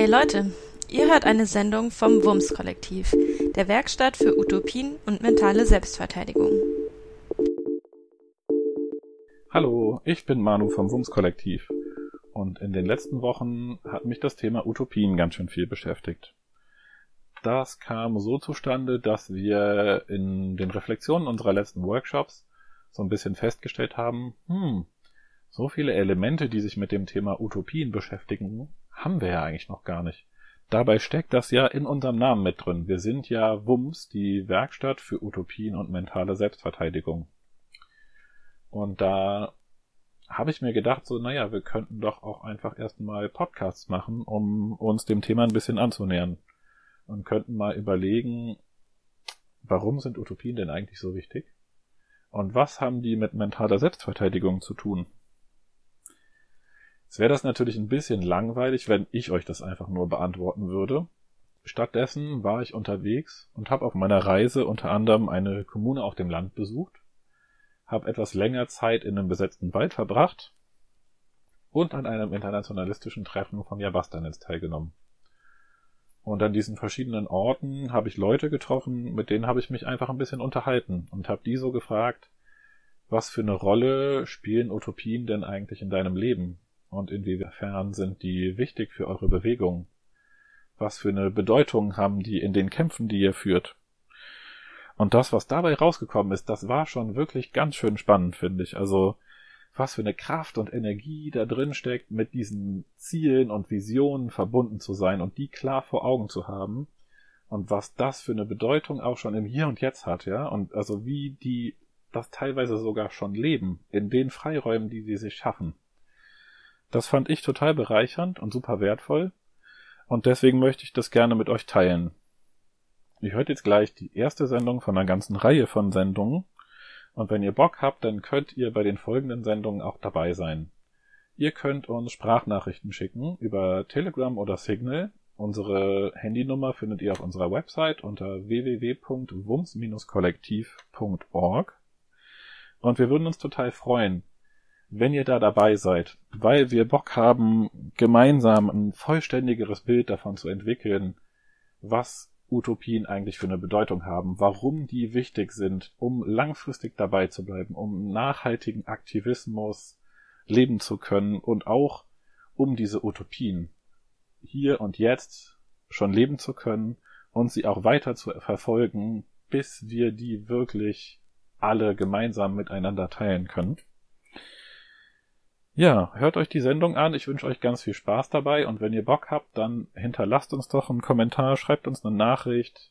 Hey Leute, ihr hört eine Sendung vom WUMS Kollektiv, der Werkstatt für Utopien und mentale Selbstverteidigung. Hallo, ich bin Manu vom WUMS Kollektiv und in den letzten Wochen hat mich das Thema Utopien ganz schön viel beschäftigt. Das kam so zustande, dass wir in den Reflexionen unserer letzten Workshops so ein bisschen festgestellt haben, hm, so viele Elemente, die sich mit dem Thema Utopien beschäftigen, haben wir ja eigentlich noch gar nicht. Dabei steckt das ja in unserem Namen mit drin. Wir sind ja WUMS, die Werkstatt für Utopien und mentale Selbstverteidigung. Und da habe ich mir gedacht, so, naja, wir könnten doch auch einfach erstmal Podcasts machen, um uns dem Thema ein bisschen anzunähern. Und könnten mal überlegen, warum sind Utopien denn eigentlich so wichtig? Und was haben die mit mentaler Selbstverteidigung zu tun? Jetzt wäre das natürlich ein bisschen langweilig, wenn ich euch das einfach nur beantworten würde. Stattdessen war ich unterwegs und habe auf meiner Reise unter anderem eine Kommune auf dem Land besucht, habe etwas länger Zeit in einem besetzten Wald verbracht und an einem internationalistischen Treffen von Jabastanitz teilgenommen. Und an diesen verschiedenen Orten habe ich Leute getroffen, mit denen habe ich mich einfach ein bisschen unterhalten und habe die so gefragt, was für eine Rolle spielen Utopien denn eigentlich in deinem Leben? Und inwiefern sind die wichtig für eure Bewegung? Was für eine Bedeutung haben die in den Kämpfen, die ihr führt? Und das, was dabei rausgekommen ist, das war schon wirklich ganz schön spannend, finde ich. Also, was für eine Kraft und Energie da drin steckt, mit diesen Zielen und Visionen verbunden zu sein und die klar vor Augen zu haben. Und was das für eine Bedeutung auch schon im Hier und Jetzt hat, ja. Und also wie die das teilweise sogar schon leben, in den Freiräumen, die sie sich schaffen. Das fand ich total bereichernd und super wertvoll. Und deswegen möchte ich das gerne mit euch teilen. Ihr hört jetzt gleich die erste Sendung von einer ganzen Reihe von Sendungen. Und wenn ihr Bock habt, dann könnt ihr bei den folgenden Sendungen auch dabei sein. Ihr könnt uns Sprachnachrichten schicken über Telegram oder Signal. Unsere Handynummer findet ihr auf unserer Website unter www.wums-kollektiv.org. Und wir würden uns total freuen, wenn ihr da dabei seid, weil wir Bock haben, gemeinsam ein vollständigeres Bild davon zu entwickeln, was Utopien eigentlich für eine Bedeutung haben, warum die wichtig sind, um langfristig dabei zu bleiben, um nachhaltigen Aktivismus leben zu können und auch um diese Utopien hier und jetzt schon leben zu können und sie auch weiter zu verfolgen, bis wir die wirklich alle gemeinsam miteinander teilen können. Ja, hört euch die Sendung an. Ich wünsche euch ganz viel Spaß dabei und wenn ihr Bock habt, dann hinterlasst uns doch einen Kommentar, schreibt uns eine Nachricht.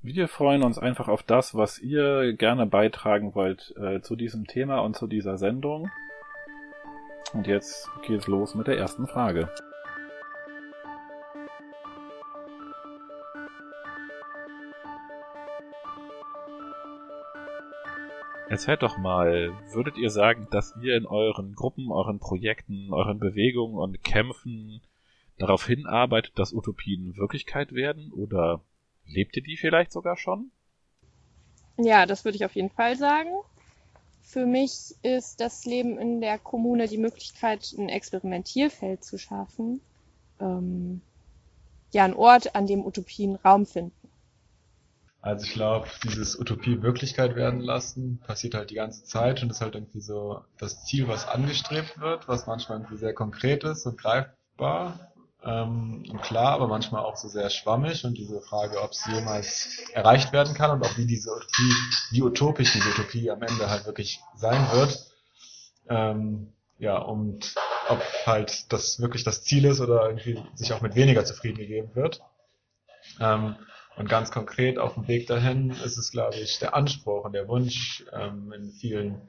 Wir freuen uns einfach auf das, was ihr gerne beitragen wollt äh, zu diesem Thema und zu dieser Sendung. Und jetzt geht's los mit der ersten Frage. Erzählt doch mal, würdet ihr sagen, dass ihr in euren Gruppen, euren Projekten, euren Bewegungen und Kämpfen darauf hinarbeitet, dass Utopien Wirklichkeit werden? Oder lebt ihr die vielleicht sogar schon? Ja, das würde ich auf jeden Fall sagen. Für mich ist das Leben in der Kommune die Möglichkeit, ein Experimentierfeld zu schaffen. Ähm, ja, ein Ort, an dem Utopien Raum finden. Also ich glaube, dieses Utopie Wirklichkeit werden lassen passiert halt die ganze Zeit und ist halt irgendwie so das Ziel, was angestrebt wird, was manchmal irgendwie sehr konkret ist und greifbar ähm, und klar, aber manchmal auch so sehr schwammig und diese Frage, ob es jemals erreicht werden kann und auch wie diese Utopie, wie utopisch diese Utopie am Ende halt wirklich sein wird. Ähm, ja, und ob halt das wirklich das Ziel ist oder irgendwie sich auch mit weniger zufrieden gegeben wird. Ähm, und ganz konkret auf dem Weg dahin ist es, glaube ich, der Anspruch und der Wunsch ähm, in vielen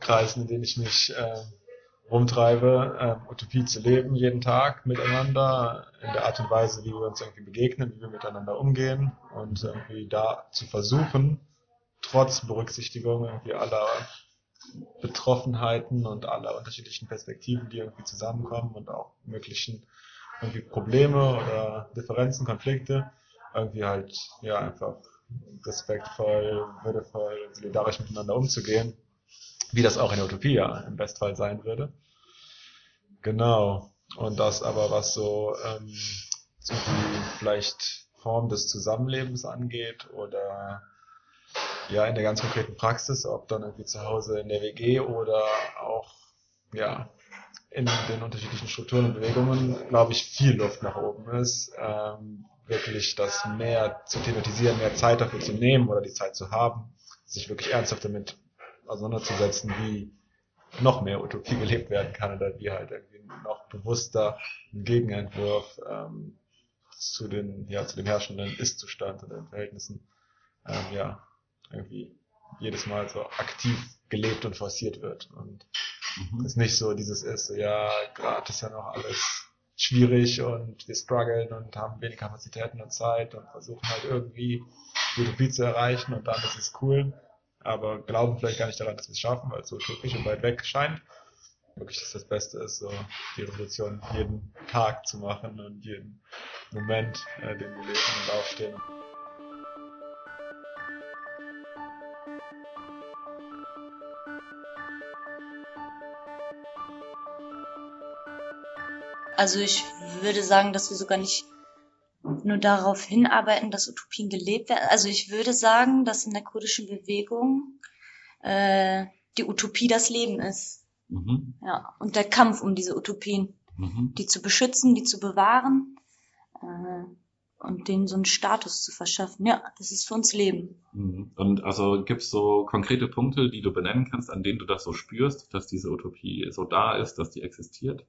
Kreisen, in denen ich mich äh, rumtreibe, äh, Utopie zu leben, jeden Tag miteinander, in der Art und Weise, wie wir uns irgendwie begegnen, wie wir miteinander umgehen und irgendwie da zu versuchen, trotz Berücksichtigung irgendwie aller Betroffenheiten und aller unterschiedlichen Perspektiven, die irgendwie zusammenkommen und auch möglichen irgendwie Probleme oder Differenzen, Konflikte, irgendwie halt, ja, einfach respektvoll, würdevoll, solidarisch miteinander umzugehen, wie das auch in der Utopie ja im Bestfall sein würde. Genau. Und das aber, was so, ähm, so die vielleicht Form des Zusammenlebens angeht oder ja in der ganz konkreten Praxis, ob dann irgendwie zu Hause in der WG oder auch ja in den unterschiedlichen Strukturen und Bewegungen, glaube ich, viel Luft nach oben ist. Ähm, wirklich das mehr zu thematisieren, mehr Zeit dafür zu nehmen oder die Zeit zu haben, sich wirklich ernsthaft damit auseinanderzusetzen, wie noch mehr Utopie gelebt werden kann oder wie halt irgendwie noch bewusster ein Gegenentwurf ähm, zu den, ja, zu dem herrschenden Ist-Zustand oder den Verhältnissen, ähm, ja, irgendwie jedes Mal so aktiv gelebt und forciert wird. Und mhm. es nicht so dieses ist, so, ja, gerade ist ja noch alles schwierig und wir strugglen und haben wenig Kapazitäten und Zeit und versuchen halt irgendwie Utopie zu erreichen und dann ist es cool, aber glauben vielleicht gar nicht daran, dass wir es schaffen, weil es so utopisch und weit weg scheint. Wirklich, dass das Beste ist, so die Revolution jeden Tag zu machen und jeden Moment, äh, den wir leben und aufstehen. Also ich würde sagen, dass wir sogar nicht nur darauf hinarbeiten, dass Utopien gelebt werden. Also ich würde sagen, dass in der kurdischen Bewegung äh, die Utopie das Leben ist. Mhm. Ja, und der Kampf um diese Utopien, mhm. die zu beschützen, die zu bewahren äh, und denen so einen Status zu verschaffen. Ja, das ist für uns Leben. Mhm. Und also gibt es so konkrete Punkte, die du benennen kannst, an denen du das so spürst, dass diese Utopie so da ist, dass die existiert?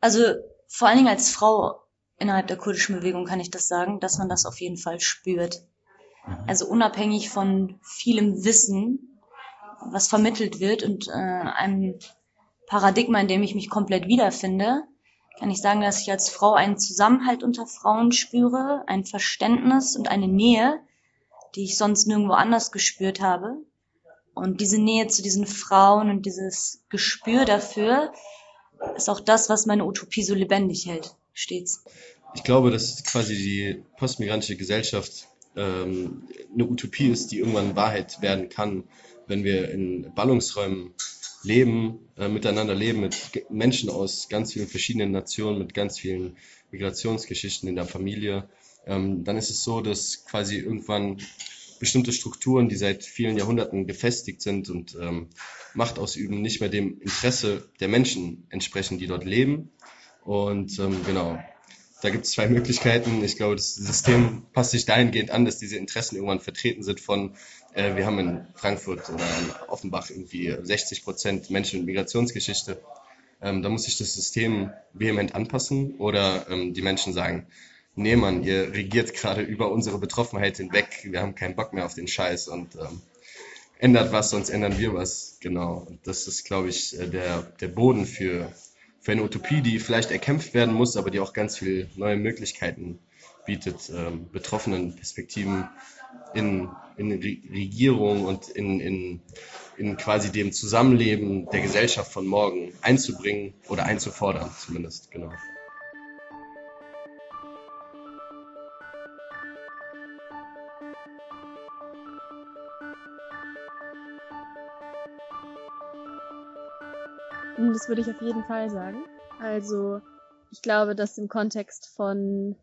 Also vor allen Dingen als Frau innerhalb der kurdischen Bewegung kann ich das sagen, dass man das auf jeden Fall spürt. Mhm. Also unabhängig von vielem Wissen, was vermittelt wird und äh, einem Paradigma, in dem ich mich komplett wiederfinde, kann ich sagen, dass ich als Frau einen Zusammenhalt unter Frauen spüre, ein Verständnis und eine Nähe, die ich sonst nirgendwo anders gespürt habe. Und diese Nähe zu diesen Frauen und dieses Gespür dafür ist auch das, was meine Utopie so lebendig hält, stets. Ich glaube, dass quasi die postmigrantische Gesellschaft ähm, eine Utopie ist, die irgendwann Wahrheit werden kann, wenn wir in Ballungsräumen leben, äh, miteinander leben mit Menschen aus ganz vielen verschiedenen Nationen, mit ganz vielen Migrationsgeschichten in der Familie. Ähm, dann ist es so, dass quasi irgendwann bestimmte Strukturen, die seit vielen Jahrhunderten gefestigt sind und ähm, Macht ausüben, nicht mehr dem Interesse der Menschen entsprechen, die dort leben. Und ähm, genau, da gibt es zwei Möglichkeiten. Ich glaube, das System passt sich dahingehend an, dass diese Interessen irgendwann vertreten sind von, äh, wir haben in Frankfurt oder in Offenbach irgendwie 60 Prozent Menschen- und Migrationsgeschichte. Ähm, da muss sich das System vehement anpassen oder ähm, die Menschen sagen, nee Mann, ihr regiert gerade über unsere Betroffenheit hinweg, wir haben keinen Bock mehr auf den Scheiß und ähm, ändert was, sonst ändern wir was. Genau. Und das ist, glaube ich, äh, der, der Boden für, für eine Utopie, die vielleicht erkämpft werden muss, aber die auch ganz viele neue Möglichkeiten bietet, ähm, betroffenen Perspektiven in, in Regierung und in, in, in quasi dem Zusammenleben der Gesellschaft von morgen einzubringen oder einzufordern, zumindest, genau. Das würde ich auf jeden Fall sagen. Also ich glaube, dass im Kontext von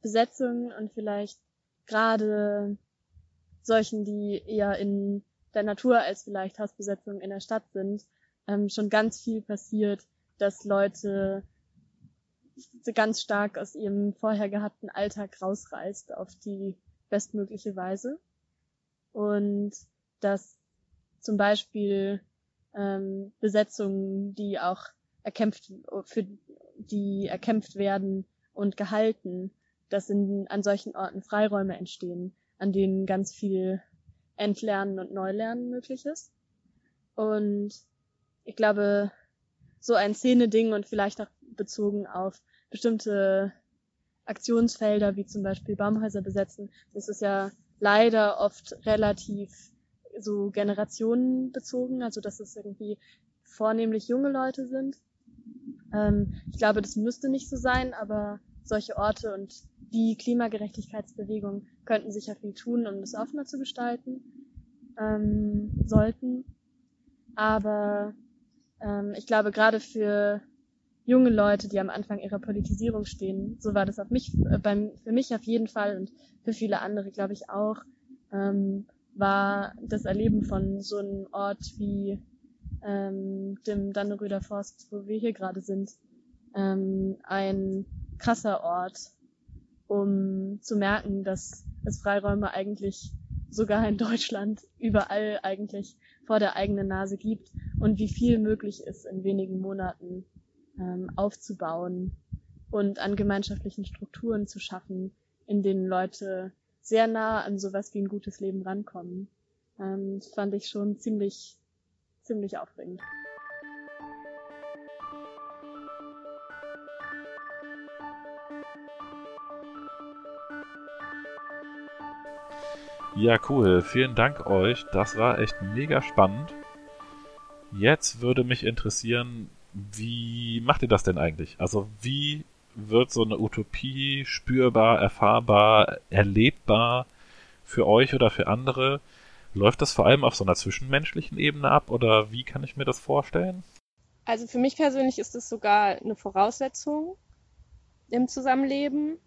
Besetzungen und vielleicht gerade solchen, die eher in der Natur als vielleicht Hausbesetzungen in der Stadt sind, ähm, schon ganz viel passiert, dass Leute ganz stark aus ihrem vorher gehabten Alltag rausreißt auf die bestmögliche Weise. Und dass zum Beispiel ähm, Besetzungen, die auch erkämpft, für die erkämpft werden und gehalten, dass in, an solchen Orten Freiräume entstehen, an denen ganz viel Entlernen und Neulernen möglich ist. Und ich glaube, so ein Szene-Ding und vielleicht auch bezogen auf bestimmte Aktionsfelder, wie zum Beispiel Baumhäuser besetzen, ist es ja leider oft relativ so generationenbezogen, also dass es irgendwie vornehmlich junge Leute sind. Ähm, ich glaube, das müsste nicht so sein, aber solche Orte und die Klimagerechtigkeitsbewegung könnten sicher viel tun, um das offener zu gestalten, ähm, sollten. Aber ähm, ich glaube, gerade für junge Leute, die am Anfang ihrer Politisierung stehen. So war das auf mich, äh, beim, für mich auf jeden Fall und für viele andere, glaube ich, auch, ähm, war das Erleben von so einem Ort wie ähm, dem Danneröder Forst, wo wir hier gerade sind, ähm, ein krasser Ort, um zu merken, dass es Freiräume eigentlich sogar in Deutschland überall eigentlich vor der eigenen Nase gibt und wie viel möglich ist in wenigen Monaten ähm, aufzubauen und an gemeinschaftlichen Strukturen zu schaffen, in denen Leute sehr nah an sowas wie ein gutes Leben rankommen. Ähm, fand ich schon ziemlich, ziemlich aufregend. Ja, cool. Vielen Dank euch. Das war echt mega spannend. Jetzt würde mich interessieren, wie macht ihr das denn eigentlich? Also wie wird so eine Utopie spürbar, erfahrbar, erlebbar für euch oder für andere? Läuft das vor allem auf so einer zwischenmenschlichen Ebene ab oder wie kann ich mir das vorstellen? Also für mich persönlich ist es sogar eine Voraussetzung im Zusammenleben.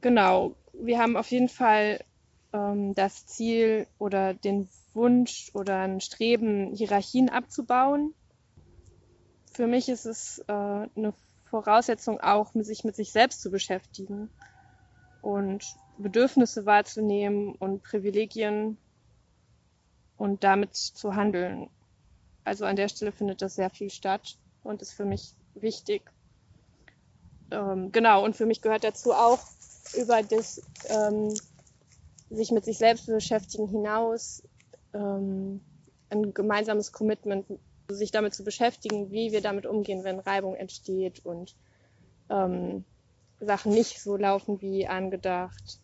Genau, wir haben auf jeden Fall ähm, das Ziel oder den Wunsch oder ein Streben, Hierarchien abzubauen. Für mich ist es äh, eine Voraussetzung auch, sich mit sich selbst zu beschäftigen und Bedürfnisse wahrzunehmen und Privilegien und damit zu handeln. Also an der Stelle findet das sehr viel statt und ist für mich wichtig. Ähm, genau, und für mich gehört dazu auch über das ähm, sich mit sich selbst beschäftigen hinaus ähm, ein gemeinsames Commitment, sich damit zu beschäftigen, wie wir damit umgehen, wenn Reibung entsteht und ähm, Sachen nicht so laufen wie angedacht.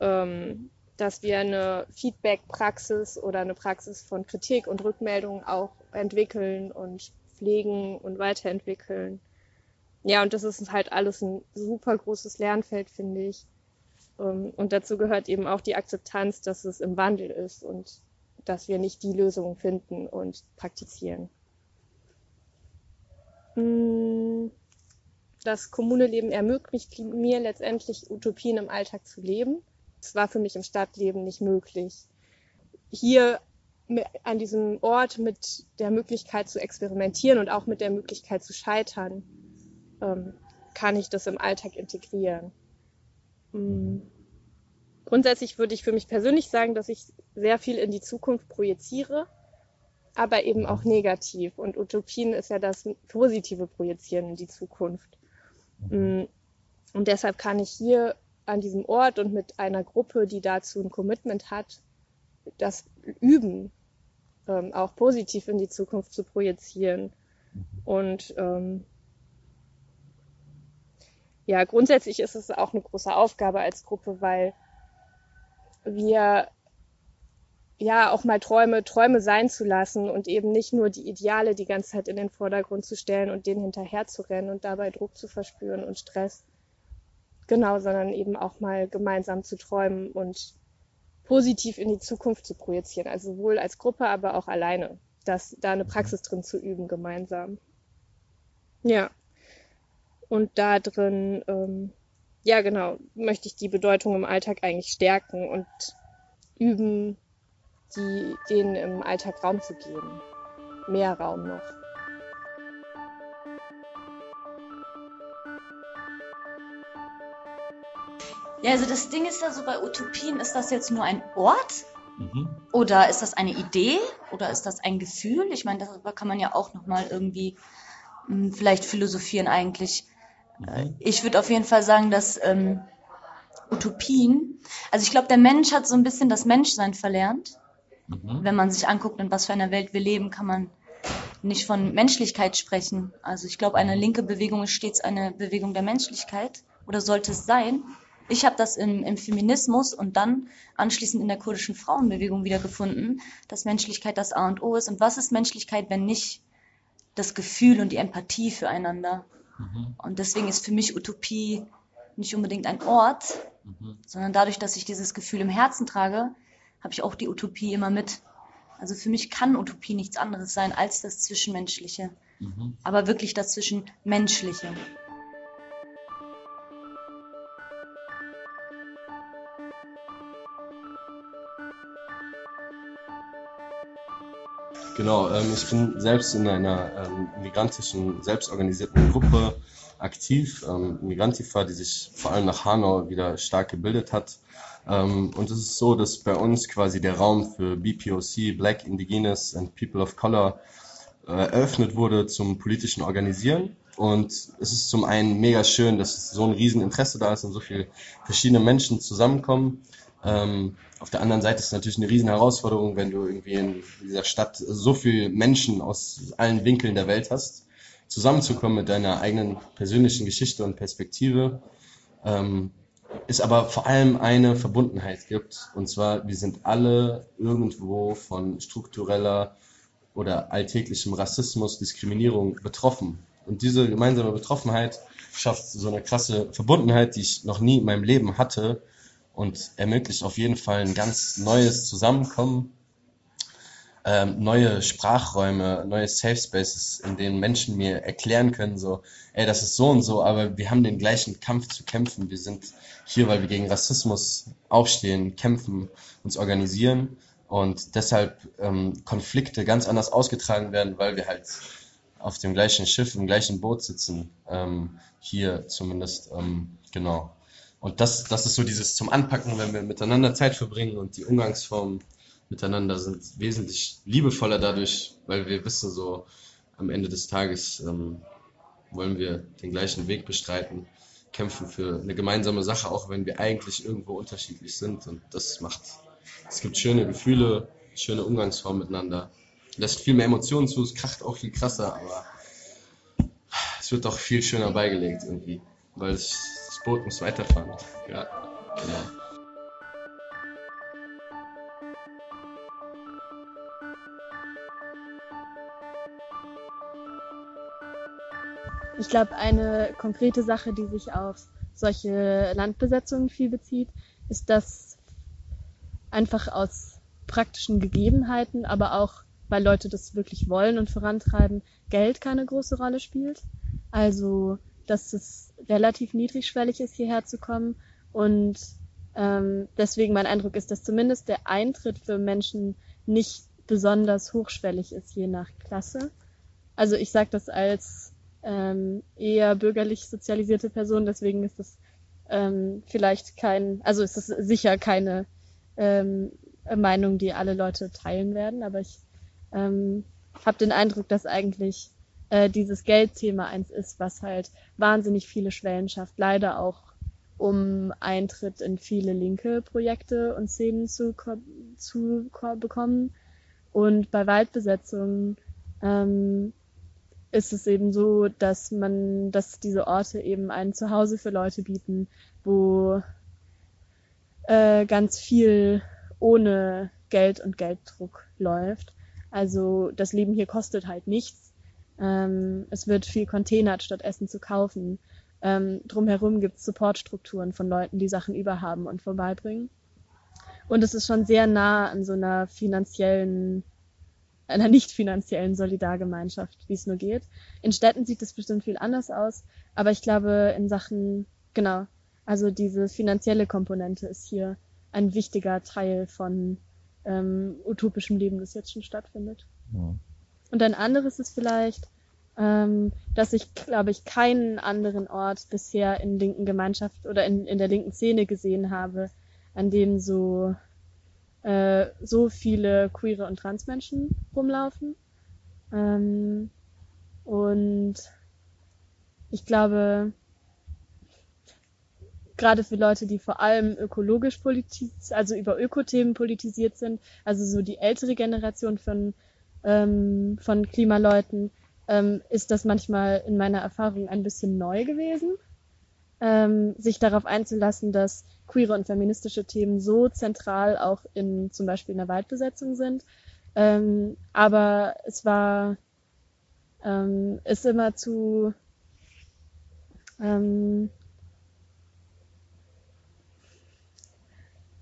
Ähm, dass wir eine Feedback-Praxis oder eine Praxis von Kritik und Rückmeldung auch entwickeln und pflegen und weiterentwickeln. Ja, und das ist halt alles ein super großes Lernfeld, finde ich. Ähm, und dazu gehört eben auch die Akzeptanz, dass es im Wandel ist und dass wir nicht die Lösung finden und praktizieren. Hm, das Kommuneleben ermöglicht mir letztendlich Utopien im Alltag zu leben das war für mich im Stadtleben nicht möglich. Hier an diesem Ort mit der Möglichkeit zu experimentieren und auch mit der Möglichkeit zu scheitern, ähm, kann ich das im Alltag integrieren. Mhm. Grundsätzlich würde ich für mich persönlich sagen, dass ich sehr viel in die Zukunft projiziere, aber eben auch negativ. Und Utopien ist ja das positive Projizieren in die Zukunft. Mhm. Und deshalb kann ich hier an diesem Ort und mit einer Gruppe, die dazu ein Commitment hat, das üben, ähm, auch positiv in die Zukunft zu projizieren. Und ähm, ja, grundsätzlich ist es auch eine große Aufgabe als Gruppe, weil wir ja auch mal Träume Träume sein zu lassen und eben nicht nur die Ideale die ganze Zeit in den Vordergrund zu stellen und denen hinterher zu rennen und dabei Druck zu verspüren und Stress. Genau, sondern eben auch mal gemeinsam zu träumen und positiv in die Zukunft zu projizieren. Also sowohl als Gruppe, aber auch alleine. Das, da eine Praxis drin zu üben, gemeinsam. Ja. Und da drin, ähm, ja genau, möchte ich die Bedeutung im Alltag eigentlich stärken und üben, die, denen im Alltag Raum zu geben. Mehr Raum noch. Ja, also das Ding ist ja so bei Utopien, ist das jetzt nur ein Ort? Mhm. Oder ist das eine Idee? Oder ist das ein Gefühl? Ich meine, darüber kann man ja auch nochmal irgendwie mh, hm, vielleicht philosophieren eigentlich. Mhm. Ich würde auf jeden Fall sagen, dass ähm, Utopien, also ich glaube, der Mensch hat so ein bisschen das Menschsein verlernt. Mhm. Wenn man sich anguckt, in was für einer Welt wir leben, kann man nicht von Menschlichkeit sprechen. Also ich glaube, eine linke Bewegung ist stets eine Bewegung der Menschlichkeit oder sollte es sein. Ich habe das im, im Feminismus und dann anschließend in der kurdischen Frauenbewegung wiedergefunden, dass Menschlichkeit das A und O ist. Und was ist Menschlichkeit, wenn nicht das Gefühl und die Empathie füreinander? Mhm. Und deswegen ist für mich Utopie nicht unbedingt ein Ort, mhm. sondern dadurch, dass ich dieses Gefühl im Herzen trage, habe ich auch die Utopie immer mit. Also für mich kann Utopie nichts anderes sein als das Zwischenmenschliche, mhm. aber wirklich dazwischen menschliche. Genau, ähm, ich bin selbst in einer ähm, migrantischen, selbstorganisierten Gruppe aktiv, ähm, Migrantifa, die sich vor allem nach Hanau wieder stark gebildet hat. Ähm, und es ist so, dass bei uns quasi der Raum für BPOC, Black, Indigenous and People of Color, äh, eröffnet wurde zum politischen Organisieren. Und es ist zum einen mega schön, dass so ein Rieseninteresse da ist und so viele verschiedene Menschen zusammenkommen. Ähm, auf der anderen Seite ist es natürlich eine riesen Herausforderung, wenn du irgendwie in dieser Stadt so viele Menschen aus allen Winkeln der Welt hast, zusammenzukommen mit deiner eigenen persönlichen Geschichte und Perspektive. Ähm, es aber vor allem eine Verbundenheit gibt. Und zwar, wir sind alle irgendwo von struktureller oder alltäglichem Rassismus, Diskriminierung betroffen. Und diese gemeinsame Betroffenheit schafft so eine krasse Verbundenheit, die ich noch nie in meinem Leben hatte und ermöglicht auf jeden Fall ein ganz neues Zusammenkommen, ähm, neue Sprachräume, neue Safe Spaces, in denen Menschen mir erklären können, so, ey, das ist so und so, aber wir haben den gleichen Kampf zu kämpfen. Wir sind hier, weil wir gegen Rassismus aufstehen, kämpfen, uns organisieren und deshalb ähm, Konflikte ganz anders ausgetragen werden, weil wir halt auf dem gleichen Schiff, im gleichen Boot sitzen, ähm, hier zumindest, ähm, genau. Und das, das ist so dieses zum Anpacken, wenn wir miteinander Zeit verbringen und die Umgangsformen miteinander sind wesentlich liebevoller dadurch, weil wir wissen so, am Ende des Tages ähm, wollen wir den gleichen Weg bestreiten, kämpfen für eine gemeinsame Sache, auch wenn wir eigentlich irgendwo unterschiedlich sind. Und das macht, es gibt schöne Gefühle, schöne Umgangsformen miteinander. Lässt viel mehr Emotionen zu, es kracht auch viel krasser, aber es wird auch viel schöner beigelegt irgendwie, weil es Boot muss weiterfahren. Ja, genau. Ich glaube, eine konkrete Sache, die sich auf solche Landbesetzungen viel bezieht, ist, dass einfach aus praktischen Gegebenheiten, aber auch weil Leute das wirklich wollen und vorantreiben, Geld keine große Rolle spielt. Also dass es relativ niedrigschwellig ist, hierher zu kommen. Und ähm, deswegen mein Eindruck ist, dass zumindest der Eintritt für Menschen nicht besonders hochschwellig ist, je nach Klasse. Also ich sage das als ähm, eher bürgerlich sozialisierte Person, deswegen ist das ähm, vielleicht kein, also ist das sicher keine ähm, Meinung, die alle Leute teilen werden, aber ich ähm, habe den Eindruck, dass eigentlich äh, dieses Geldthema eins ist, was halt wahnsinnig viele Schwellen schafft, leider auch um Eintritt in viele linke Projekte und Szenen zu, zu bekommen. Und bei Waldbesetzungen ähm, ist es eben so, dass man, dass diese Orte eben ein Zuhause für Leute bieten, wo äh, ganz viel ohne Geld und Gelddruck läuft. Also das Leben hier kostet halt nichts ähm, es wird viel containert, statt Essen zu kaufen. Ähm, drumherum gibt es Supportstrukturen von Leuten, die Sachen überhaben und vorbeibringen. Und es ist schon sehr nah an so einer finanziellen, einer nicht finanziellen Solidargemeinschaft, wie es nur geht. In Städten sieht es bestimmt viel anders aus, aber ich glaube in Sachen, genau, also diese finanzielle Komponente ist hier ein wichtiger Teil von ähm, utopischem Leben, das jetzt schon stattfindet. Ja. Und ein anderes ist vielleicht, ähm, dass ich, glaube ich, keinen anderen Ort bisher in linken Gemeinschaft oder in, in der linken Szene gesehen habe, an dem so, äh, so viele queere und Transmenschen rumlaufen. Ähm, und ich glaube, gerade für Leute, die vor allem ökologisch politisiert, also über Ökothemen politisiert sind, also so die ältere Generation von ähm, von Klimaleuten, ähm, ist das manchmal in meiner Erfahrung ein bisschen neu gewesen, ähm, sich darauf einzulassen, dass queere und feministische Themen so zentral auch in zum Beispiel in der Waldbesetzung sind. Ähm, aber es war, ähm, ist immer zu, ähm,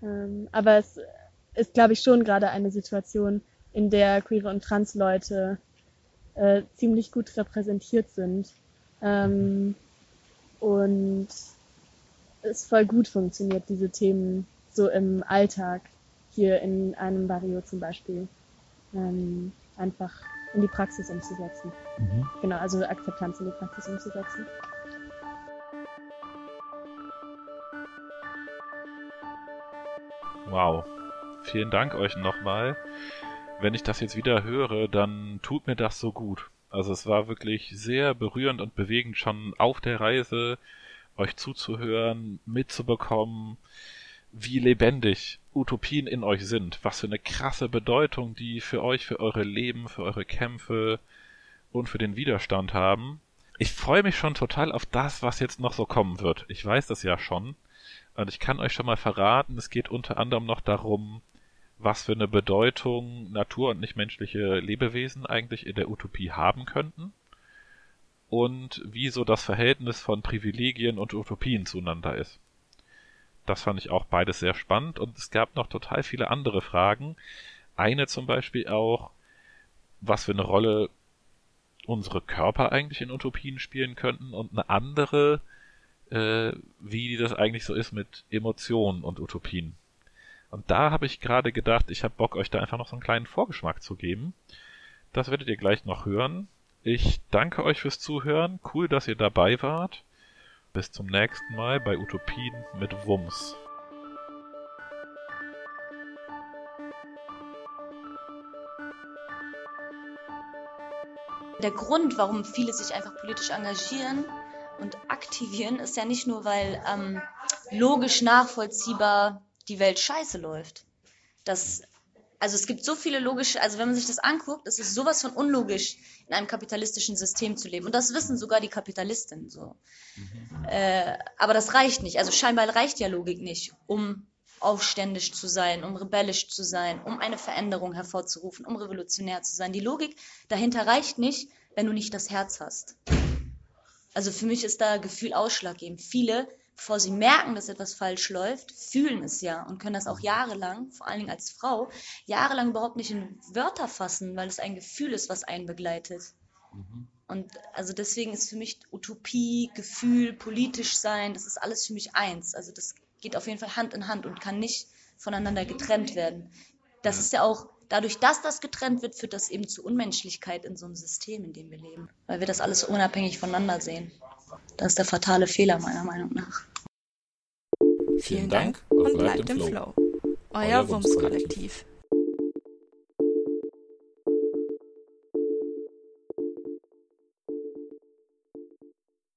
ähm, aber es ist, glaube ich, schon gerade eine Situation, in der queere und trans Leute äh, ziemlich gut repräsentiert sind. Ähm, und es voll gut funktioniert, diese Themen so im Alltag hier in einem Barrio zum Beispiel ähm, einfach in die Praxis umzusetzen. Mhm. Genau, also Akzeptanz in die Praxis umzusetzen. Wow. Vielen Dank euch nochmal. Wenn ich das jetzt wieder höre, dann tut mir das so gut. Also es war wirklich sehr berührend und bewegend schon auf der Reise, euch zuzuhören, mitzubekommen, wie lebendig Utopien in euch sind, was für eine krasse Bedeutung die für euch, für eure Leben, für eure Kämpfe und für den Widerstand haben. Ich freue mich schon total auf das, was jetzt noch so kommen wird. Ich weiß das ja schon. Und ich kann euch schon mal verraten, es geht unter anderem noch darum, was für eine Bedeutung Natur- und nichtmenschliche Lebewesen eigentlich in der Utopie haben könnten und wie so das Verhältnis von Privilegien und Utopien zueinander ist. Das fand ich auch beides sehr spannend und es gab noch total viele andere Fragen. Eine zum Beispiel auch, was für eine Rolle unsere Körper eigentlich in Utopien spielen könnten und eine andere, äh, wie das eigentlich so ist mit Emotionen und Utopien. Und da habe ich gerade gedacht, ich habe Bock, euch da einfach noch so einen kleinen Vorgeschmack zu geben. Das werdet ihr gleich noch hören. Ich danke euch fürs Zuhören. Cool, dass ihr dabei wart. Bis zum nächsten Mal bei Utopien mit Wumms. Der Grund, warum viele sich einfach politisch engagieren und aktivieren, ist ja nicht nur, weil ähm, logisch nachvollziehbar die Welt scheiße läuft. Das also es gibt so viele logische, also wenn man sich das anguckt, es ist sowas von unlogisch, in einem kapitalistischen System zu leben. Und das wissen sogar die Kapitalistinnen so. Mhm. Äh, aber das reicht nicht. Also scheinbar reicht ja Logik nicht, um aufständisch zu sein, um rebellisch zu sein, um eine Veränderung hervorzurufen, um revolutionär zu sein. Die Logik dahinter reicht nicht, wenn du nicht das Herz hast. Also für mich ist da Gefühl ausschlaggebend. Viele bevor sie merken, dass etwas falsch läuft, fühlen es ja und können das auch jahrelang, vor allen Dingen als Frau, jahrelang überhaupt nicht in Wörter fassen, weil es ein Gefühl ist, was einen begleitet. Mhm. Und also deswegen ist für mich Utopie, Gefühl, politisch sein, das ist alles für mich eins. Also das geht auf jeden Fall Hand in Hand und kann nicht voneinander getrennt werden. Das ist ja auch, dadurch, dass das getrennt wird, führt das eben zu Unmenschlichkeit in so einem System, in dem wir leben, weil wir das alles unabhängig voneinander sehen. Das ist der fatale Fehler meiner Meinung nach. Vielen Dank und bleibt im Flow. Euer Wumms-Kollektiv.